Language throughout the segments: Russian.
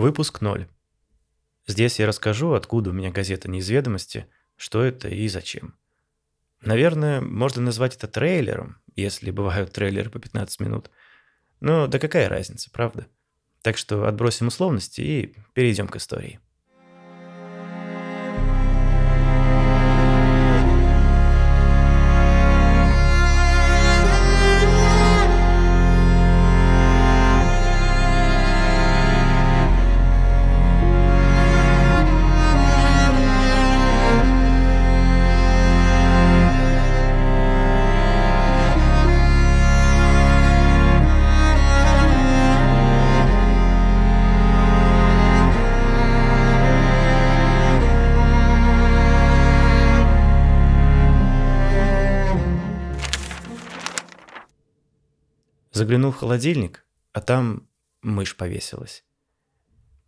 Выпуск 0. Здесь я расскажу, откуда у меня газета «Неизведомости», что это и зачем. Наверное, можно назвать это трейлером, если бывают трейлеры по 15 минут. Но да какая разница, правда? Так что отбросим условности и перейдем к истории. Заглянул в холодильник, а там мышь повесилась.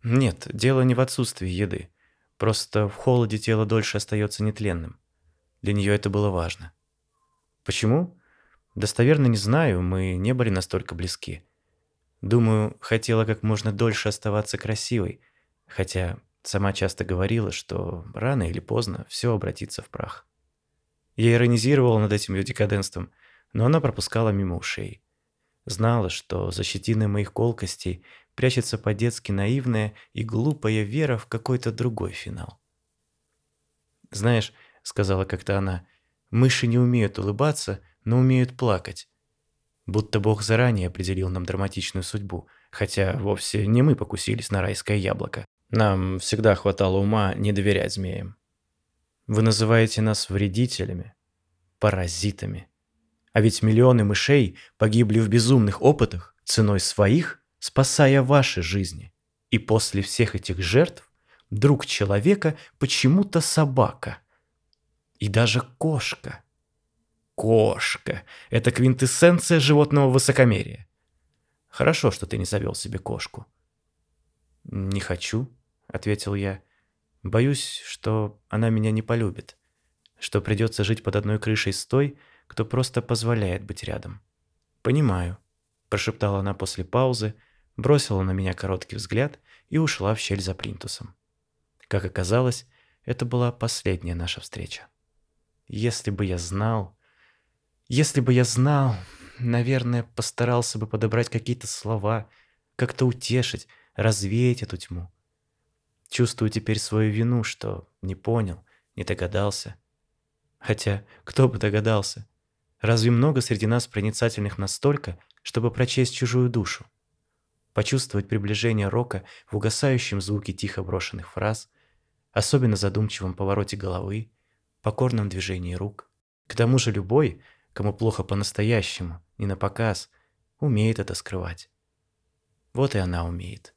Нет, дело не в отсутствии еды. Просто в холоде тело дольше остается нетленным. Для нее это было важно. Почему? Достоверно не знаю, мы не были настолько близки. Думаю, хотела как можно дольше оставаться красивой, хотя сама часто говорила, что рано или поздно все обратится в прах. Я иронизировала над этим ее декаденством, но она пропускала мимо ушей. Знала, что за щетиной моих колкостей прячется по-детски наивная и глупая вера в какой-то другой финал. «Знаешь», — сказала как-то она, — «мыши не умеют улыбаться, но умеют плакать. Будто Бог заранее определил нам драматичную судьбу, хотя вовсе не мы покусились на райское яблоко. Нам всегда хватало ума не доверять змеям. Вы называете нас вредителями, паразитами. А ведь миллионы мышей погибли в безумных опытах ценой своих, спасая ваши жизни. И после всех этих жертв друг человека почему-то собака. И даже кошка. Кошка – это квинтэссенция животного высокомерия. Хорошо, что ты не завел себе кошку. «Не хочу», — ответил я. «Боюсь, что она меня не полюбит, что придется жить под одной крышей с той, кто просто позволяет быть рядом. «Понимаю», – прошептала она после паузы, бросила на меня короткий взгляд и ушла в щель за плинтусом. Как оказалось, это была последняя наша встреча. Если бы я знал... Если бы я знал, наверное, постарался бы подобрать какие-то слова, как-то утешить, развеять эту тьму. Чувствую теперь свою вину, что не понял, не догадался. Хотя, кто бы догадался? Разве много среди нас проницательных настолько, чтобы прочесть чужую душу? Почувствовать приближение рока в угасающем звуке тихо брошенных фраз, особенно задумчивом повороте головы, покорном движении рук. К тому же любой, кому плохо по-настоящему, не на показ, умеет это скрывать. Вот и она умеет.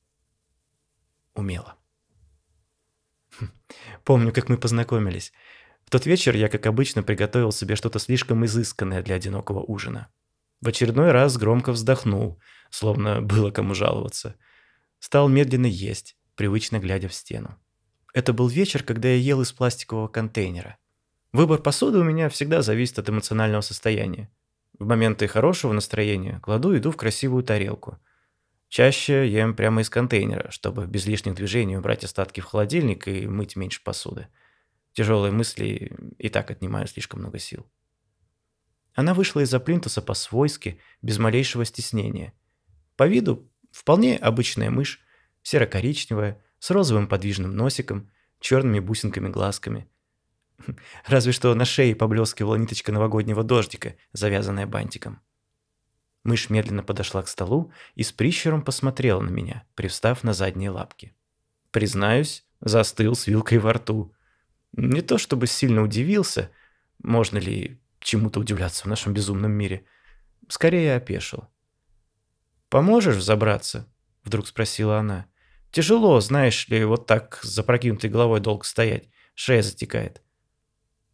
Умела. Помню, как мы познакомились. В тот вечер я, как обычно, приготовил себе что-то слишком изысканное для одинокого ужина. В очередной раз громко вздохнул, словно было кому жаловаться. Стал медленно есть, привычно глядя в стену. Это был вечер, когда я ел из пластикового контейнера. Выбор посуды у меня всегда зависит от эмоционального состояния. В моменты хорошего настроения кладу еду в красивую тарелку. Чаще ем прямо из контейнера, чтобы без лишних движений убрать остатки в холодильник и мыть меньше посуды. Тяжелые мысли и так отнимают слишком много сил. Она вышла из-за плинтуса по-свойски, без малейшего стеснения. По виду вполне обычная мышь, серо-коричневая, с розовым подвижным носиком, черными бусинками-глазками. Разве что на шее поблескивала ниточка новогоднего дождика, завязанная бантиком. Мышь медленно подошла к столу и с прищуром посмотрела на меня, привстав на задние лапки. Признаюсь, застыл с вилкой во рту. Не то чтобы сильно удивился, можно ли чему-то удивляться в нашем безумном мире. Скорее опешил. «Поможешь взобраться?» — вдруг спросила она. «Тяжело, знаешь ли, вот так с запрокинутой головой долго стоять. Шея затекает».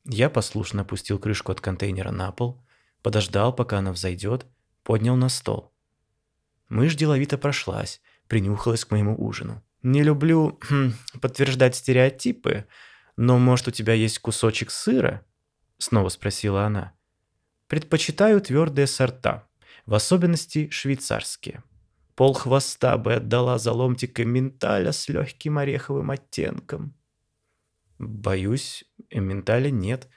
Я послушно опустил крышку от контейнера на пол, подождал, пока она взойдет, поднял на стол. Мышь деловито прошлась, принюхалась к моему ужину. «Не люблю подтверждать стереотипы», «Но, может, у тебя есть кусочек сыра?» – снова спросила она. «Предпочитаю твердые сорта, в особенности швейцарские. Пол хвоста бы отдала за ломтик менталя с легким ореховым оттенком. Боюсь, менталя нет,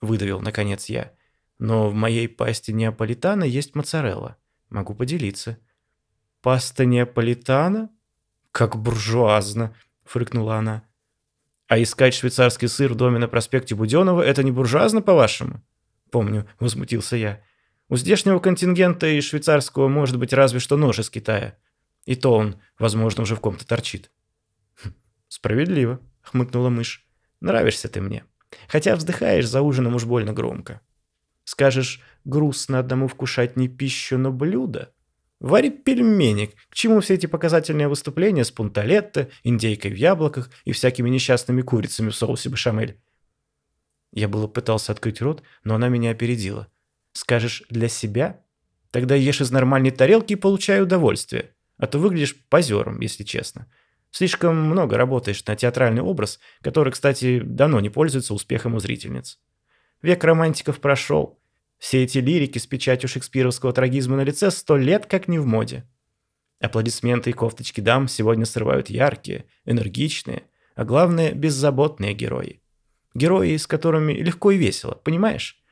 выдавил наконец я. Но в моей пасте неаполитана есть моцарелла. Могу поделиться. Паста неаполитана? Как буржуазно, фыркнула она. А искать швейцарский сыр в доме на проспекте Буденова – это не буржуазно, по-вашему? Помню, возмутился я. У здешнего контингента и швейцарского может быть разве что нож из Китая. И то он, возможно, уже в ком-то торчит. «Хм, справедливо, хмыкнула мышь. Нравишься ты мне. Хотя вздыхаешь за ужином уж больно громко. Скажешь, грустно одному вкушать не пищу, но блюдо. Вари пельменик. К чему все эти показательные выступления с пунталетто, индейкой в яблоках и всякими несчастными курицами в соусе бешамель? Я было пытался открыть рот, но она меня опередила. Скажешь «для себя»? Тогда ешь из нормальной тарелки и получай удовольствие. А то выглядишь позером, если честно. Слишком много работаешь на театральный образ, который, кстати, давно не пользуется успехом у зрительниц. Век романтиков прошел. Все эти лирики с печатью шекспировского трагизма на лице сто лет как не в моде. Аплодисменты и кофточки дам сегодня срывают яркие, энергичные, а главное, беззаботные герои. Герои, с которыми легко и весело, понимаешь?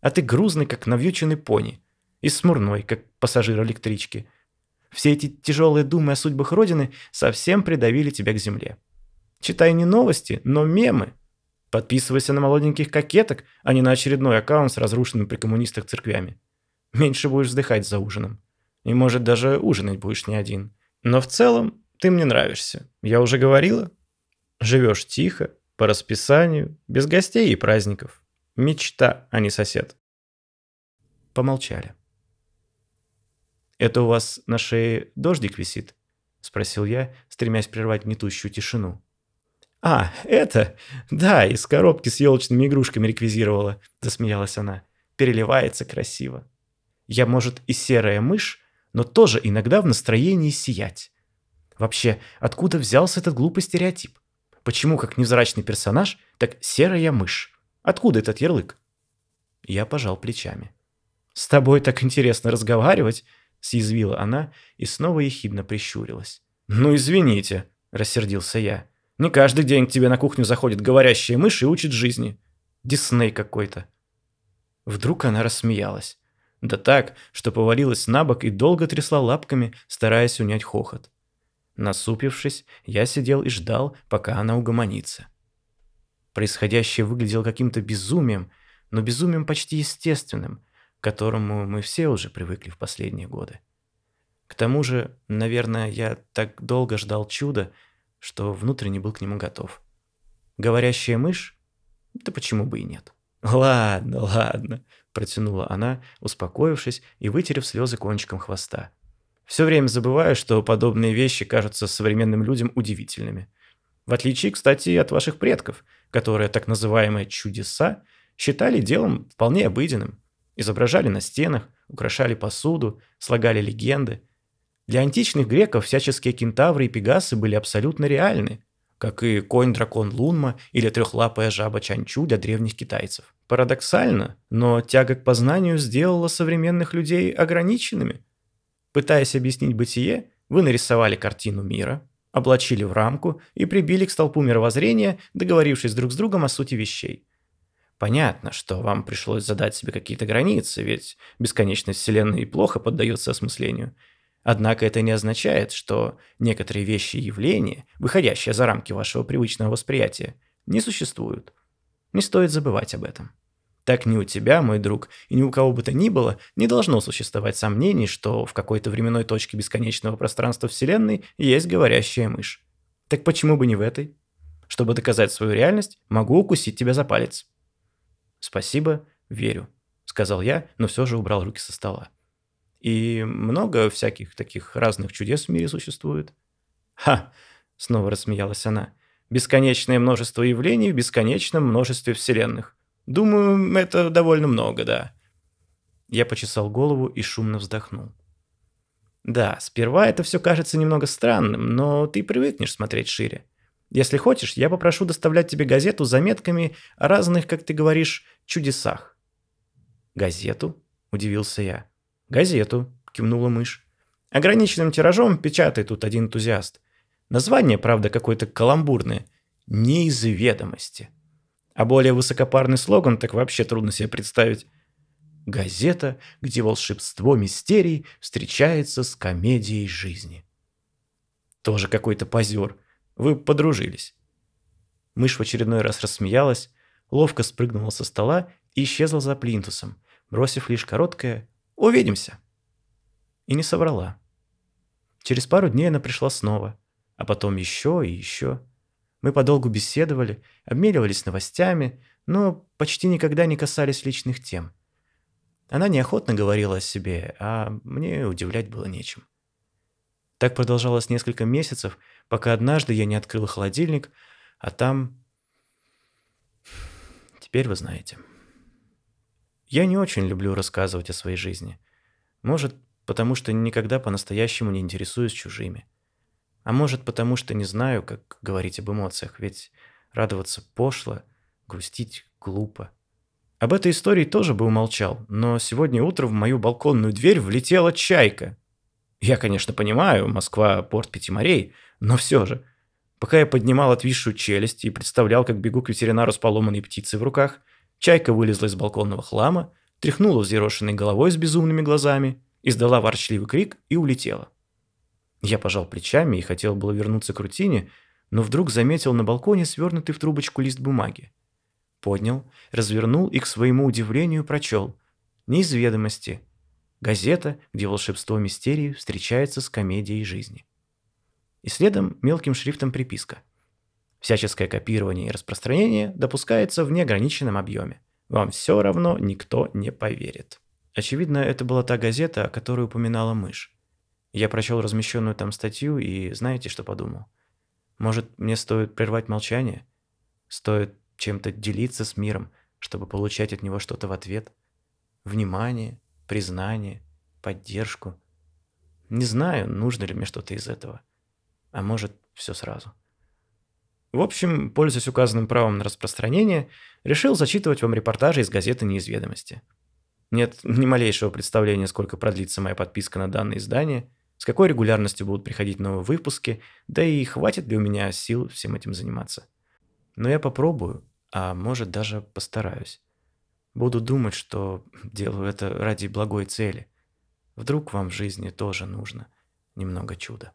А ты грузный, как навьюченный пони, и смурной, как пассажир электрички. Все эти тяжелые думы о судьбах Родины совсем придавили тебя к земле. Читай не новости, но мемы. Подписывайся на молоденьких кокеток, а не на очередной аккаунт с разрушенными при коммунистах церквями. Меньше будешь вздыхать за ужином. И, может, даже ужинать будешь не один. Но в целом ты мне нравишься. Я уже говорила. Живешь тихо, по расписанию, без гостей и праздников. Мечта, а не сосед. Помолчали. «Это у вас на шее дождик висит?» — спросил я, стремясь прервать гнетущую тишину. «А, это? Да, из коробки с елочными игрушками реквизировала», — засмеялась она. «Переливается красиво. Я, может, и серая мышь, но тоже иногда в настроении сиять. Вообще, откуда взялся этот глупый стереотип? Почему как невзрачный персонаж, так серая мышь? Откуда этот ярлык?» Я пожал плечами. «С тобой так интересно разговаривать», — съязвила она и снова ехидно прищурилась. «Ну, извините», — рассердился я. «Не каждый день к тебе на кухню заходит говорящая мышь и учит жизни. Дисней какой-то». Вдруг она рассмеялась. Да так, что повалилась на бок и долго трясла лапками, стараясь унять хохот. Насупившись, я сидел и ждал, пока она угомонится. Происходящее выглядело каким-то безумием, но безумием почти естественным, к которому мы все уже привыкли в последние годы. К тому же, наверное, я так долго ждал чуда, что внутренне был к нему готов. Говорящая мышь? Да почему бы и нет? «Ладно, ладно», – протянула она, успокоившись и вытерев слезы кончиком хвоста. «Все время забываю, что подобные вещи кажутся современным людям удивительными. В отличие, кстати, от ваших предков, которые так называемые «чудеса» считали делом вполне обыденным. Изображали на стенах, украшали посуду, слагали легенды. Для античных греков всяческие кентавры и пегасы были абсолютно реальны, как и конь-дракон Лунма или трехлапая жаба Чанчу для древних китайцев. Парадоксально, но тяга к познанию сделала современных людей ограниченными. Пытаясь объяснить бытие, вы нарисовали картину мира, облачили в рамку и прибили к столпу мировоззрения, договорившись друг с другом о сути вещей. Понятно, что вам пришлось задать себе какие-то границы, ведь бесконечность Вселенной плохо поддается осмыслению. Однако это не означает, что некоторые вещи и явления, выходящие за рамки вашего привычного восприятия, не существуют. Не стоит забывать об этом. Так ни у тебя, мой друг, и ни у кого бы то ни было не должно существовать сомнений, что в какой-то временной точке бесконечного пространства Вселенной есть говорящая мышь. Так почему бы не в этой? Чтобы доказать свою реальность, могу укусить тебя за палец. «Спасибо, верю», — сказал я, но все же убрал руки со стола. «И много всяких таких разных чудес в мире существует?» «Ха!» — снова рассмеялась она. «Бесконечное множество явлений в бесконечном множестве вселенных. Думаю, это довольно много, да». Я почесал голову и шумно вздохнул. «Да, сперва это все кажется немного странным, но ты привыкнешь смотреть шире. Если хочешь, я попрошу доставлять тебе газету с заметками о разных, как ты говоришь, чудесах». «Газету?» – удивился я. «Газету», – кивнула мышь. Ограниченным тиражом печатает тут один энтузиаст. Название, правда, какое-то каламбурное. Не. А более высокопарный слоган так вообще трудно себе представить. Газета, где волшебство мистерий встречается с комедией жизни. Тоже какой-то позер. Вы подружились. Мышь в очередной раз рассмеялась, ловко спрыгнула со стола и исчезла за плинтусом, бросив лишь короткое «Увидимся!» И не соврала. Через пару дней она пришла снова, а потом еще и еще. Мы подолгу беседовали, обменивались новостями, но почти никогда не касались личных тем. Она неохотно говорила о себе, а мне удивлять было нечем. Так продолжалось несколько месяцев, пока однажды я не открыл холодильник, а там... Теперь вы знаете. Я не очень люблю рассказывать о своей жизни. Может, потому что никогда по-настоящему не интересуюсь чужими. А может, потому что не знаю, как говорить об эмоциях, ведь радоваться пошло, грустить глупо. Об этой истории тоже бы умолчал, но сегодня утром в мою балконную дверь влетела чайка. Я, конечно, понимаю, Москва – порт пяти морей, но все же. Пока я поднимал отвисшую челюсть и представлял, как бегу к ветеринару с поломанной птицей в руках, чайка вылезла из балконного хлама, тряхнула взъерошенной головой с безумными глазами, издала ворчливый крик и улетела. Я пожал плечами и хотел было вернуться к рутине, но вдруг заметил на балконе свернутый в трубочку лист бумаги. Поднял, развернул и, к своему удивлению, прочел. Не из ведомости. Газета, где волшебство мистерии встречается с комедией жизни. И следом мелким шрифтом приписка. Всяческое копирование и распространение допускается в неограниченном объеме. Вам все равно никто не поверит. Очевидно, это была та газета, о которой упоминала мышь. Я прочел размещенную там статью и знаете, что подумал? Может, мне стоит прервать молчание? Стоит чем-то делиться с миром, чтобы получать от него что-то в ответ? Внимание, признание, поддержку? Не знаю, нужно ли мне что-то из этого. А может, все сразу. В общем, пользуясь указанным правом на распространение, решил зачитывать вам репортажи из газеты «Неизведомости». Нет ни малейшего представления, сколько продлится моя подписка на данное издание – с какой регулярностью будут приходить новые выпуски, да и хватит ли у меня сил всем этим заниматься. Но я попробую, а может даже постараюсь. Буду думать, что делаю это ради благой цели. Вдруг вам в жизни тоже нужно немного чуда.